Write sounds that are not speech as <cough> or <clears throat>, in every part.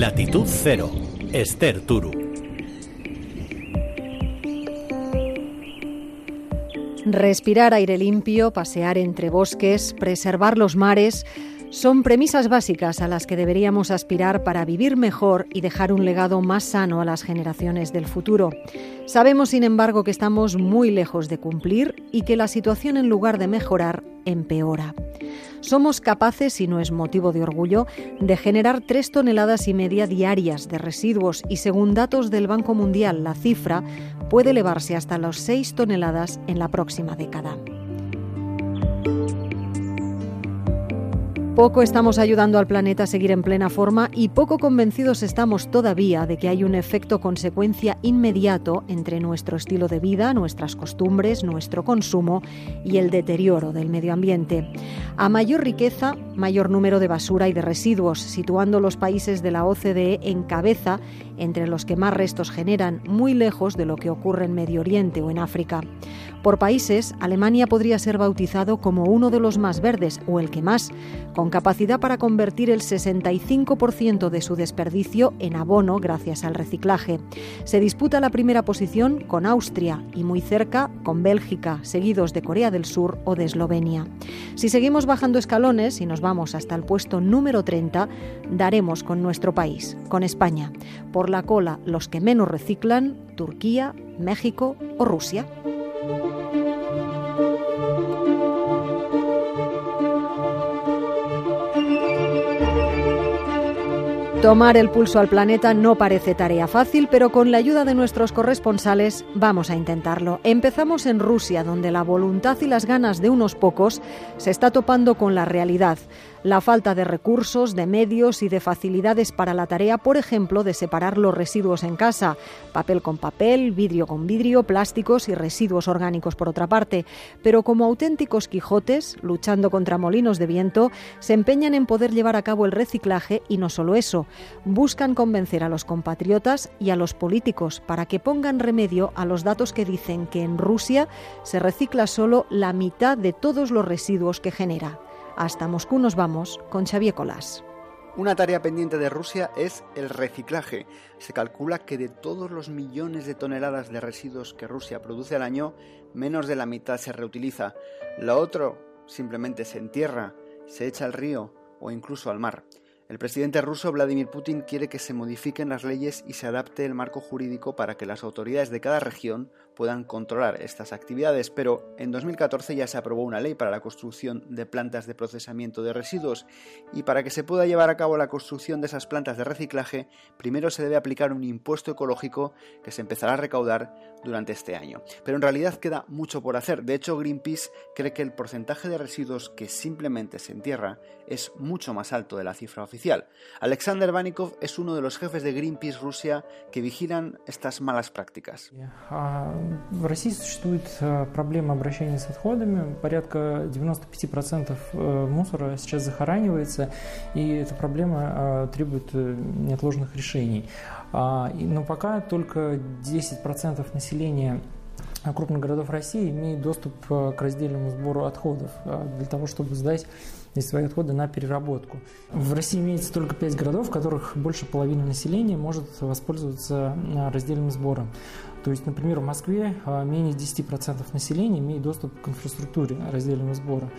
Latitud Cero, Esther Turu. Respirar aire limpio, pasear entre bosques, preservar los mares, son premisas básicas a las que deberíamos aspirar para vivir mejor y dejar un legado más sano a las generaciones del futuro. Sabemos, sin embargo, que estamos muy lejos de cumplir y que la situación, en lugar de mejorar, empeora. Somos capaces, y no es motivo de orgullo, de generar tres toneladas y media diarias de residuos y según datos del Banco Mundial la cifra puede elevarse hasta las seis toneladas en la próxima década. Poco estamos ayudando al planeta a seguir en plena forma y poco convencidos estamos todavía de que hay un efecto consecuencia inmediato entre nuestro estilo de vida, nuestras costumbres, nuestro consumo y el deterioro del medio ambiente. A mayor riqueza, mayor número de basura y de residuos, situando los países de la OCDE en cabeza entre los que más restos generan, muy lejos de lo que ocurre en Medio Oriente o en África. Por países, Alemania podría ser bautizado como uno de los más verdes o el que más, con capacidad para convertir el 65% de su desperdicio en abono gracias al reciclaje. Se disputa la primera posición con Austria y muy cerca con Bélgica, seguidos de Corea del Sur o de Eslovenia. Si seguimos bajando escalones y nos vamos hasta el puesto número 30, daremos con nuestro país, con España. Por la cola, los que menos reciclan, Turquía, México o Rusia. Tomar el pulso al planeta no parece tarea fácil, pero con la ayuda de nuestros corresponsales vamos a intentarlo. Empezamos en Rusia, donde la voluntad y las ganas de unos pocos se está topando con la realidad la falta de recursos, de medios y de facilidades para la tarea, por ejemplo, de separar los residuos en casa, papel con papel, vidrio con vidrio, plásticos y residuos orgánicos por otra parte. Pero como auténticos Quijotes, luchando contra molinos de viento, se empeñan en poder llevar a cabo el reciclaje y no solo eso, buscan convencer a los compatriotas y a los políticos para que pongan remedio a los datos que dicen que en Rusia se recicla solo la mitad de todos los residuos que genera. Hasta Moscú nos vamos con Xavier Colás. Una tarea pendiente de Rusia es el reciclaje. Se calcula que de todos los millones de toneladas de residuos que Rusia produce al año, menos de la mitad se reutiliza. Lo otro simplemente se entierra, se echa al río o incluso al mar. El presidente ruso Vladimir Putin quiere que se modifiquen las leyes y se adapte el marco jurídico para que las autoridades de cada región puedan controlar estas actividades, pero en 2014 ya se aprobó una ley para la construcción de plantas de procesamiento de residuos y para que se pueda llevar a cabo la construcción de esas plantas de reciclaje, primero se debe aplicar un impuesto ecológico que se empezará a recaudar durante este año. Pero en realidad queda mucho por hacer. De hecho, Greenpeace cree que el porcentaje de residuos que simplemente se entierra es mucho más alto de la cifra oficial. Alexander Vanikov es uno de los jefes de Greenpeace Rusia que vigilan estas malas prácticas. В России существует проблема обращения с отходами. Порядка 95% мусора сейчас захоранивается, и эта проблема требует неотложных решений. Но пока только 10% населения крупных городов России имеет доступ к раздельному сбору отходов для того, чтобы сдать свои отходы на переработку. В России имеется только 5 городов, в которых больше половины населения может воспользоваться раздельным сбором. То есть, например, в Москве менее 10% населения имеет доступ к инфраструктуре раздельного сбора.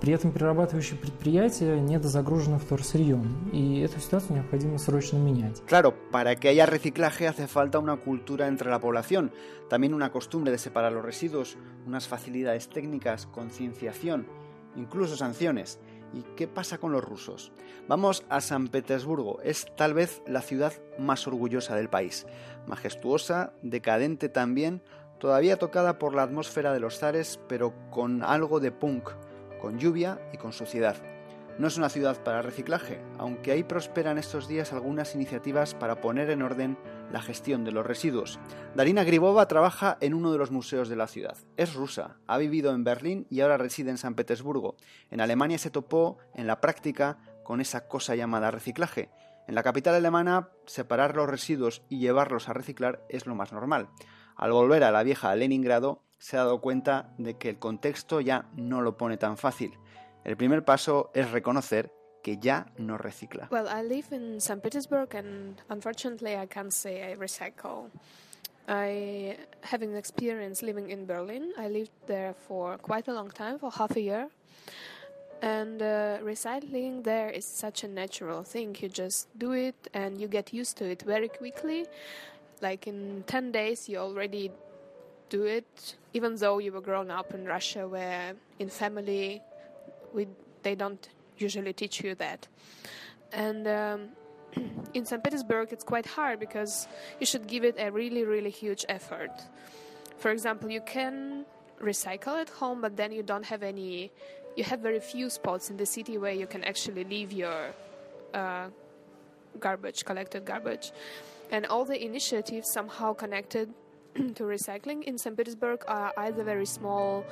При этом перерабатывающие предприятия недозагружены вторсырьем, y esta situación необходимо срочно менять. Claro, para que haya reciclaje hace falta una cultura entre la población, también una costumbre de separar los residuos, unas facilidades técnicas, concienciación, incluso sanciones. ¿Y qué pasa con los rusos? Vamos a San Petersburgo, es tal vez la ciudad más orgullosa del país, majestuosa, decadente también, todavía tocada por la atmósfera de los zares, pero con algo de punk, con lluvia y con suciedad. No es una ciudad para reciclaje, aunque ahí prosperan estos días algunas iniciativas para poner en orden la gestión de los residuos. Darina Gribova trabaja en uno de los museos de la ciudad. Es rusa, ha vivido en Berlín y ahora reside en San Petersburgo. En Alemania se topó en la práctica con esa cosa llamada reciclaje. En la capital alemana, separar los residuos y llevarlos a reciclar es lo más normal. Al volver a la vieja Leningrado, se ha dado cuenta de que el contexto ya no lo pone tan fácil. El primer paso es reconocer que ya no recicla. Well, I live in St. Petersburg and unfortunately I can't say I recycle. I having experience living in Berlin. I lived there for quite a long time, for half a year. And uh, recycling there is such a natural thing. You just do it and you get used to it very quickly. Like in 10 days, you already do it, even though you were grown up in Russia, where in family we, they don't usually teach you that. And um, <clears throat> in St. Petersburg, it's quite hard because you should give it a really, really huge effort. For example, you can recycle at home, but then you don't have any. You have very few spots in the city where you can actually leave your uh, garbage, collected garbage, and all the initiatives somehow connected <clears throat> to recycling in St. Petersburg are either very small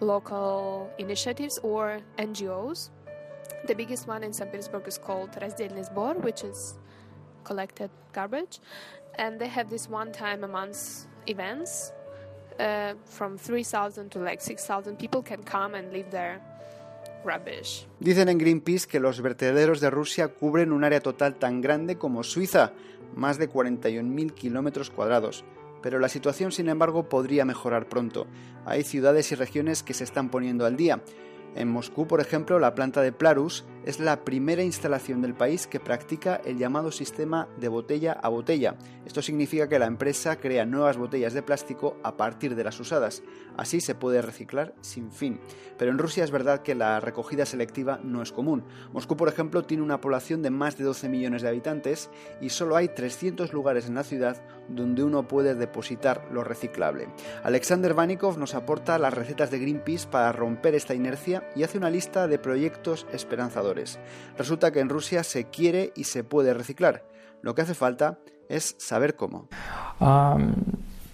local initiatives or NGOs the biggest one in St. Petersburg is called Раздельный сбор, which is collected garbage. And they have this one time a month events. Uh, from 3,000 to like 6,000 people can come and leave their rubbish. Dicen en Greenpeace que los vertederos de Rusia cubren un área total tan grande como Suiza, más de 41.000 kilómetros cuadrados. Pero la situación, sin embargo, podría mejorar pronto. Hay ciudades y regiones que se están poniendo al día. En Moscú, por ejemplo, la planta de Plarus es la primera instalación del país que practica el llamado sistema de botella a botella. Esto significa que la empresa crea nuevas botellas de plástico a partir de las usadas. Así se puede reciclar sin fin. Pero en Rusia es verdad que la recogida selectiva no es común. Moscú, por ejemplo, tiene una población de más de 12 millones de habitantes y solo hay 300 lugares en la ciudad donde uno puede depositar lo reciclable. Alexander Vanikov nos aporta las recetas de Greenpeace para romper esta inercia y hace una lista de proyectos esperanzadores. Resulta que en Rusia se quiere y se puede reciclar. Lo que hace falta es saber cómo.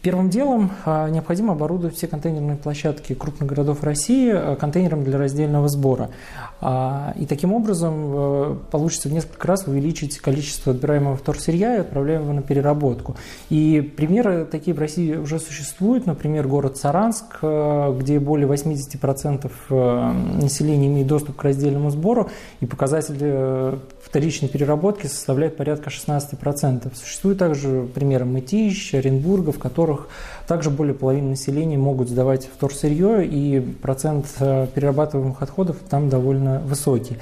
Первым делом необходимо оборудовать все контейнерные площадки крупных городов России контейнером для раздельного сбора. И таким образом получится в несколько раз увеличить количество отбираемого вторсырья и отправляемого на переработку. И примеры такие в России уже существуют. Например, город Саранск, где более 80% населения имеет доступ к раздельному сбору, и показатель вторичной переработки составляет порядка 16%. Существуют также примеры Мытищ, Оренбурга, в которых также более половины населения могут сдавать вторсырье, и процент перерабатываемых отходов там довольно высокий.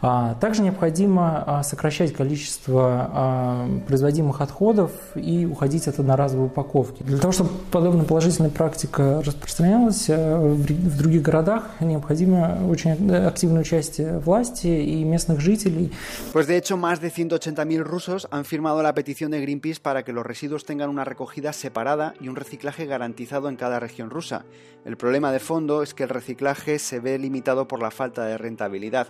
Также необходимо сокращать количество производимых отходов и уходить от одноразовой упаковки. Для того, чтобы подобная положительная практика распространялась в других городах, необходимо очень активное участие власти и местных жителей. Pues de hecho, más de 180.000 rusos han firmado la petición de Greenpeace para que los residuos tengan una recogida separada y un reciclaje garantizado en cada región rusa. El problema de fondo es que el reciclaje se ve limitado por la falta de rentabilidad.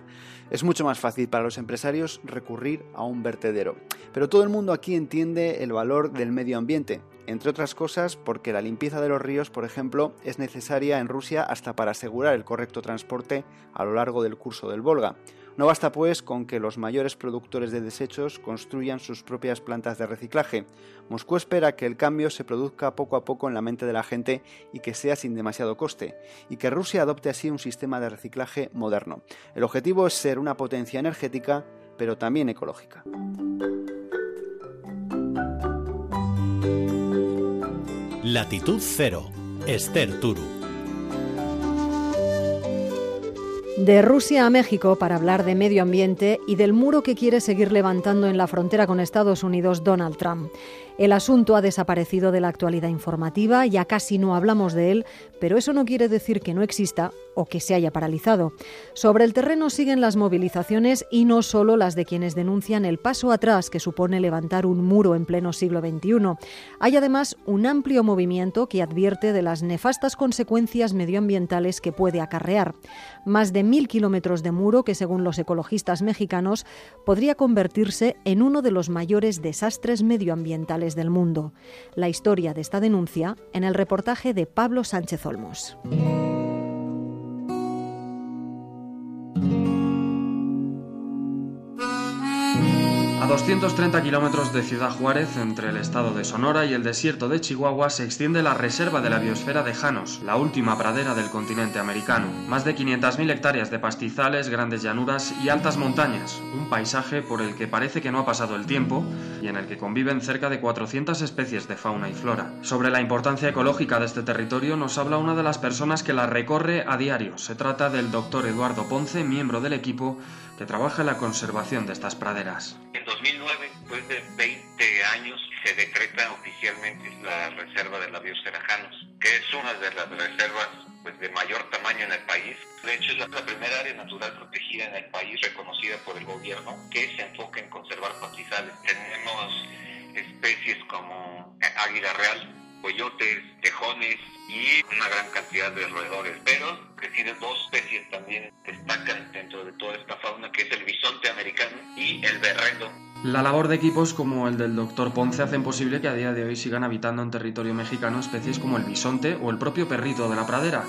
Es mucho más fácil para los empresarios recurrir a un vertedero. Pero todo el mundo aquí entiende el valor del medio ambiente, entre otras cosas porque la limpieza de los ríos, por ejemplo, es necesaria en Rusia hasta para asegurar el correcto transporte a lo largo del curso del Volga. No basta pues con que los mayores productores de desechos construyan sus propias plantas de reciclaje. Moscú espera que el cambio se produzca poco a poco en la mente de la gente y que sea sin demasiado coste, y que Rusia adopte así un sistema de reciclaje moderno. El objetivo es ser una potencia energética, pero también ecológica. Latitud Cero, Esther Turu. De Rusia a México para hablar de medio ambiente y del muro que quiere seguir levantando en la frontera con Estados Unidos Donald Trump. El asunto ha desaparecido de la actualidad informativa, ya casi no hablamos de él, pero eso no quiere decir que no exista o que se haya paralizado. Sobre el terreno siguen las movilizaciones y no solo las de quienes denuncian el paso atrás que supone levantar un muro en pleno siglo XXI. Hay además un amplio movimiento que advierte de las nefastas consecuencias medioambientales que puede acarrear. Más de mil kilómetros de muro que, según los ecologistas mexicanos, podría convertirse en uno de los mayores desastres medioambientales del mundo. La historia de esta denuncia en el reportaje de Pablo Sánchez Olmos. 230 kilómetros de Ciudad Juárez, entre el estado de Sonora y el desierto de Chihuahua, se extiende la reserva de la biosfera de Janos, la última pradera del continente americano. Más de 500.000 hectáreas de pastizales, grandes llanuras y altas montañas, un paisaje por el que parece que no ha pasado el tiempo y en el que conviven cerca de 400 especies de fauna y flora. Sobre la importancia ecológica de este territorio nos habla una de las personas que la recorre a diario. Se trata del doctor Eduardo Ponce, miembro del equipo que trabaja en la conservación de estas praderas. En 2009, después de 20 años, se decreta oficialmente la Reserva de la Biosfera Janos, que es una de las reservas pues, de mayor tamaño en el país. De hecho, es la primera área natural protegida en el país, reconocida por el gobierno, que se enfoca en conservar pastizales. Tenemos especies como águila real, coyotes, tejones y una gran cantidad de roedores, pero deciden dos especies también destacan dentro de toda esta fauna, que es el bisonte americano y el berrendo. La labor de equipos como el del Dr. Ponce hacen posible que a día de hoy sigan habitando en territorio mexicano especies como el bisonte o el propio perrito de la pradera.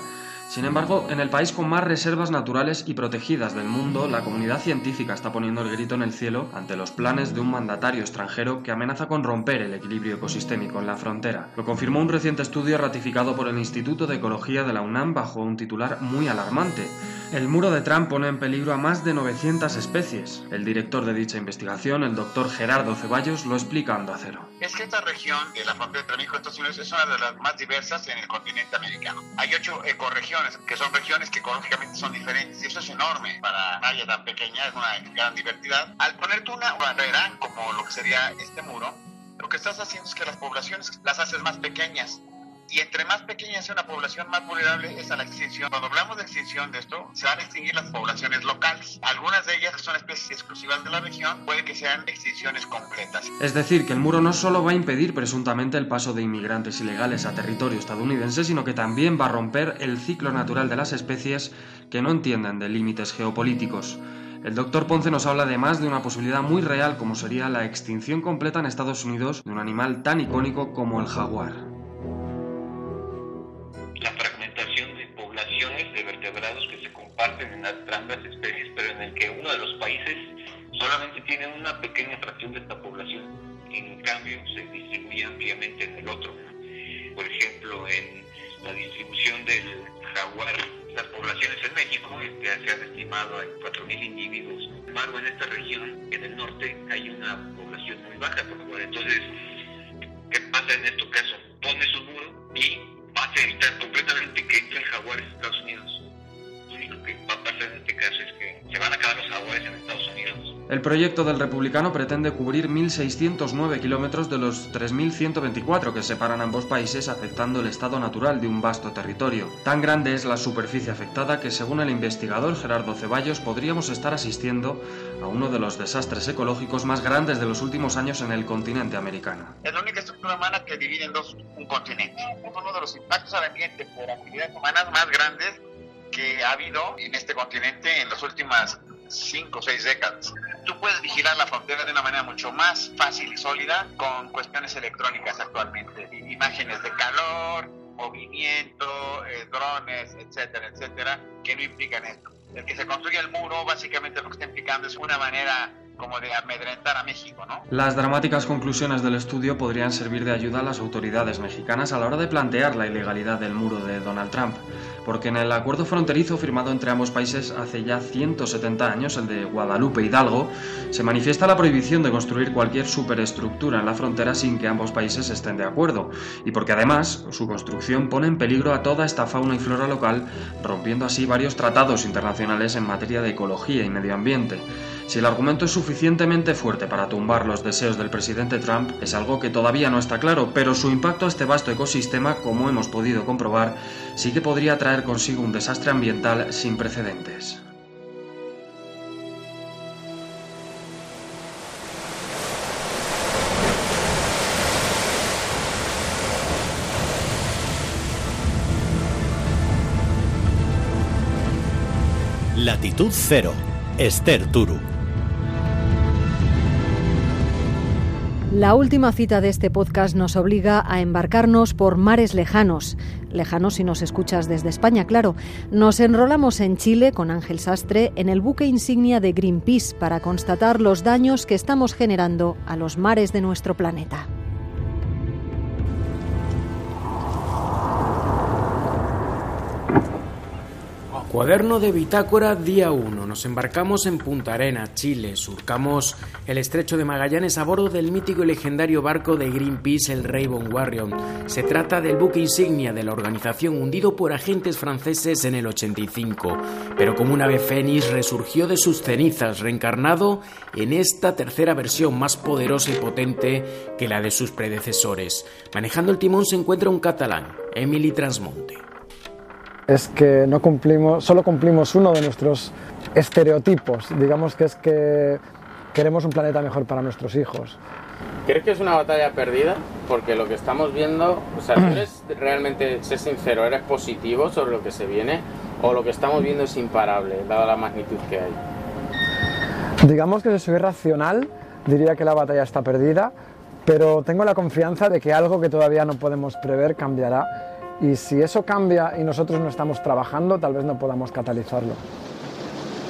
Sin embargo, en el país con más reservas naturales y protegidas del mundo, la comunidad científica está poniendo el grito en el cielo ante los planes de un mandatario extranjero que amenaza con romper el equilibrio ecosistémico en la frontera. Lo confirmó un reciente estudio ratificado por el Instituto de Ecología de la UNAM bajo un titular muy alarmante. El muro de Trump pone en peligro a más de 900 especies. El director de dicha investigación, el doctor Gerardo Ceballos, lo explica a Cero. Es que esta región de la frontera entre México Estados Unidos es una de las más diversas en el continente americano. Hay ocho ecorregiones, que son regiones que ecológicamente son diferentes, y eso es enorme para una área tan pequeña, es una gran diversidad. Al ponerte una barrera, como lo que sería este muro, lo que estás haciendo es que las poblaciones las haces más pequeñas y entre más pequeña sea una población, más vulnerable es a la extinción. Cuando hablamos de extinción de esto, se van a extinguir las poblaciones locales. Algunas de ellas, son especies exclusivas de la región, puede que sean extinciones completas. Es decir, que el muro no solo va a impedir presuntamente el paso de inmigrantes ilegales a territorio estadounidense, sino que también va a romper el ciclo natural de las especies que no entienden de límites geopolíticos. El doctor Ponce nos habla además de una posibilidad muy real como sería la extinción completa en Estados Unidos de un animal tan icónico como el jaguar. En ambas especies, pero en el que uno de los países solamente tiene una pequeña fracción de esta población. En cambio, se distribuye ampliamente en el otro. Por ejemplo, en la distribución del jaguar, las poblaciones en México este, se han estimado a 4.000 individuos. Sin embargo, en esta región, en el norte, hay una población muy baja por. Entonces, ¿qué pasa en este caso? Pones un muro y vas a evitar completamente que entre el jaguar a Estados Unidos en este caso es que se van a acabar los jaguares en Estados Unidos. El proyecto del republicano pretende cubrir 1.609 kilómetros de los 3.124 que separan ambos países, afectando el estado natural de un vasto territorio. Tan grande es la superficie afectada que, según el investigador Gerardo Ceballos, podríamos estar asistiendo a uno de los desastres ecológicos más grandes de los últimos años en el continente americano. Es la única estructura humana que divide en dos un continente. Es uno de los impactos al ambiente por actividades humanas más grandes que ha habido en este continente en las últimas cinco o seis décadas. Tú puedes vigilar la frontera de una manera mucho más fácil y sólida con cuestiones electrónicas actualmente, imágenes de calor, movimiento, eh, drones, etcétera, etcétera, que no implican esto. El que se construya el muro básicamente lo que está implicando es una manera como de amedrentar a México, ¿no? Las dramáticas conclusiones del estudio podrían servir de ayuda a las autoridades mexicanas a la hora de plantear la ilegalidad del muro de Donald Trump, porque en el acuerdo fronterizo firmado entre ambos países hace ya 170 años, el de Guadalupe Hidalgo, se manifiesta la prohibición de construir cualquier superestructura en la frontera sin que ambos países estén de acuerdo, y porque además su construcción pone en peligro a toda esta fauna y flora local, rompiendo así varios tratados internacionales en materia de ecología y medio ambiente. Si el argumento es suficientemente fuerte para tumbar los deseos del presidente Trump, es algo que todavía no está claro, pero su impacto a este vasto ecosistema, como hemos podido comprobar, sí que podría traer consigo un desastre ambiental sin precedentes. Latitud Cero, Esther Turu. La última cita de este podcast nos obliga a embarcarnos por mares lejanos. Lejanos si nos escuchas desde España, claro. Nos enrolamos en Chile con Ángel Sastre en el buque insignia de Greenpeace para constatar los daños que estamos generando a los mares de nuestro planeta. Cuaderno de bitácora día 1. Nos embarcamos en Punta Arena, Chile. Surcamos el estrecho de Magallanes a bordo del mítico y legendario barco de Greenpeace, el Rainbow Warrior. Se trata del buque insignia de la organización hundido por agentes franceses en el 85, pero como una ave fénix resurgió de sus cenizas, reencarnado en esta tercera versión más poderosa y potente que la de sus predecesores. Manejando el timón se encuentra un catalán, Emily Transmonte es que no cumplimos, solo cumplimos uno de nuestros estereotipos, digamos que es que queremos un planeta mejor para nuestros hijos. ¿Crees que es una batalla perdida? Porque lo que estamos viendo, o sea, <clears throat> eres realmente, sé sincero, eres positivo sobre lo que se viene o lo que estamos viendo es imparable, dada la magnitud que hay? Digamos que si soy racional, diría que la batalla está perdida, pero tengo la confianza de que algo que todavía no podemos prever cambiará y si eso cambia y nosotros no estamos trabajando, tal vez no podamos catalizarlo.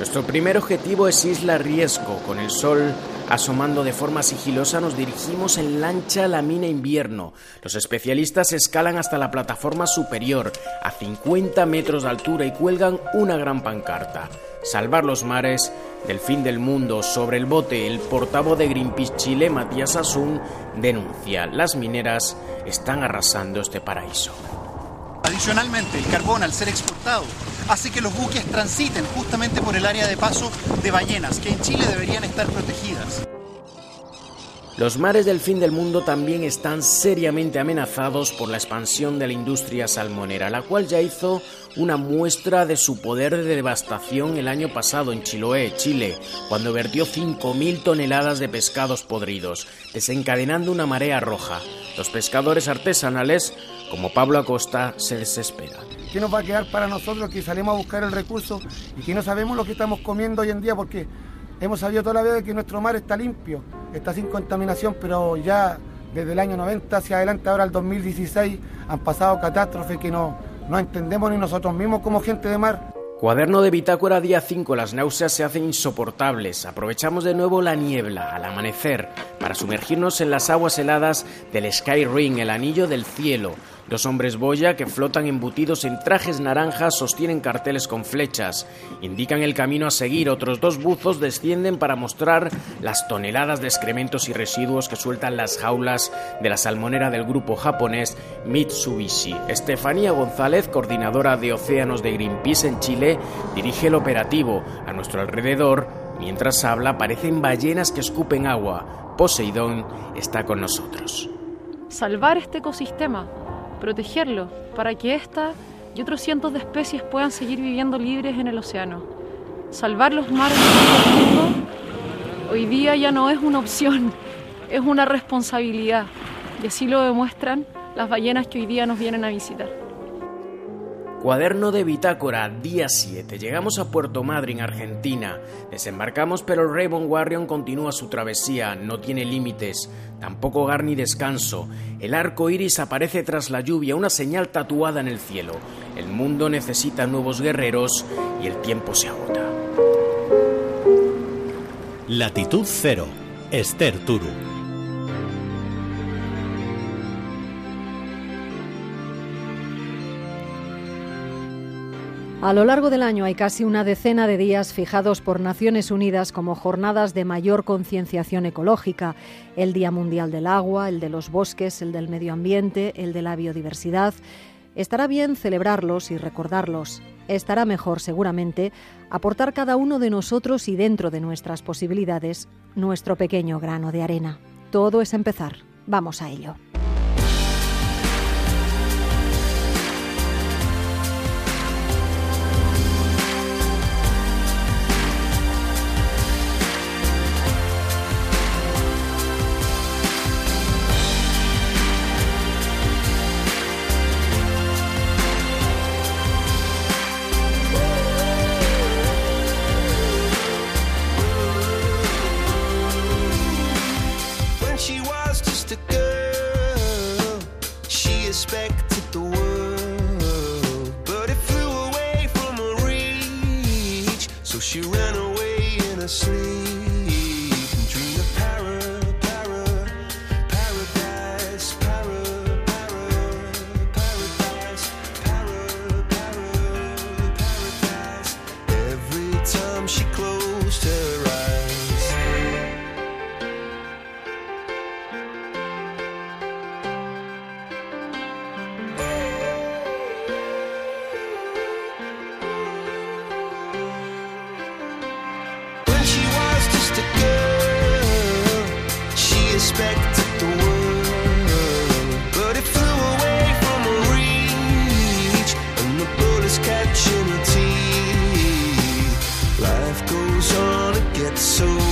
Nuestro primer objetivo es Isla Riesco. Con el sol asomando de forma sigilosa nos dirigimos en lancha a la mina invierno. Los especialistas escalan hasta la plataforma superior, a 50 metros de altura, y cuelgan una gran pancarta. Salvar los mares del fin del mundo. Sobre el bote, el portavoz de Greenpeace Chile, Matías Asun, denuncia. Las mineras están arrasando este paraíso. Adicionalmente, el carbón, al ser exportado, hace que los buques transiten justamente por el área de paso de ballenas, que en Chile deberían estar protegidas. Los mares del fin del mundo también están seriamente amenazados por la expansión de la industria salmonera, la cual ya hizo una muestra de su poder de devastación el año pasado en Chiloé, Chile, cuando vertió 5.000 toneladas de pescados podridos, desencadenando una marea roja. Los pescadores artesanales como Pablo Acosta se desespera. ¿Qué nos va a quedar para nosotros que salimos a buscar el recurso y que no sabemos lo que estamos comiendo hoy en día? Porque hemos sabido toda la vida que nuestro mar está limpio, está sin contaminación, pero ya desde el año 90 hacia adelante, ahora el 2016, han pasado catástrofes que no, no entendemos ni nosotros mismos como gente de mar. Cuaderno de bitácora día 5. Las náuseas se hacen insoportables. Aprovechamos de nuevo la niebla al amanecer para sumergirnos en las aguas heladas del Sky Ring, el anillo del cielo. Dos hombres boya que flotan embutidos en trajes naranjas sostienen carteles con flechas. Indican el camino a seguir. Otros dos buzos descienden para mostrar las toneladas de excrementos y residuos que sueltan las jaulas de la salmonera del grupo japonés Mitsubishi. Estefanía González, coordinadora de océanos de Greenpeace en Chile, dirige el operativo. A nuestro alrededor, mientras habla, aparecen ballenas que escupen agua. Poseidón está con nosotros. Salvar este ecosistema protegerlo para que esta y otros cientos de especies puedan seguir viviendo libres en el océano. Salvar los mares mundo hoy día ya no es una opción, <laughs> es una responsabilidad. Y así lo demuestran las ballenas que hoy día nos vienen a visitar. Cuaderno de bitácora, día 7. Llegamos a Puerto Madryn, Argentina. Desembarcamos, pero el Raven Warrior continúa su travesía. No tiene límites, tampoco hogar ni descanso. El arco iris aparece tras la lluvia, una señal tatuada en el cielo. El mundo necesita nuevos guerreros y el tiempo se agota. Latitud Cero, Esther Turu. A lo largo del año hay casi una decena de días fijados por Naciones Unidas como jornadas de mayor concienciación ecológica. El Día Mundial del Agua, el de los bosques, el del medio ambiente, el de la biodiversidad. Estará bien celebrarlos y recordarlos. Estará mejor, seguramente, aportar cada uno de nosotros y dentro de nuestras posibilidades nuestro pequeño grano de arena. Todo es empezar. Vamos a ello. Goes on, it gets so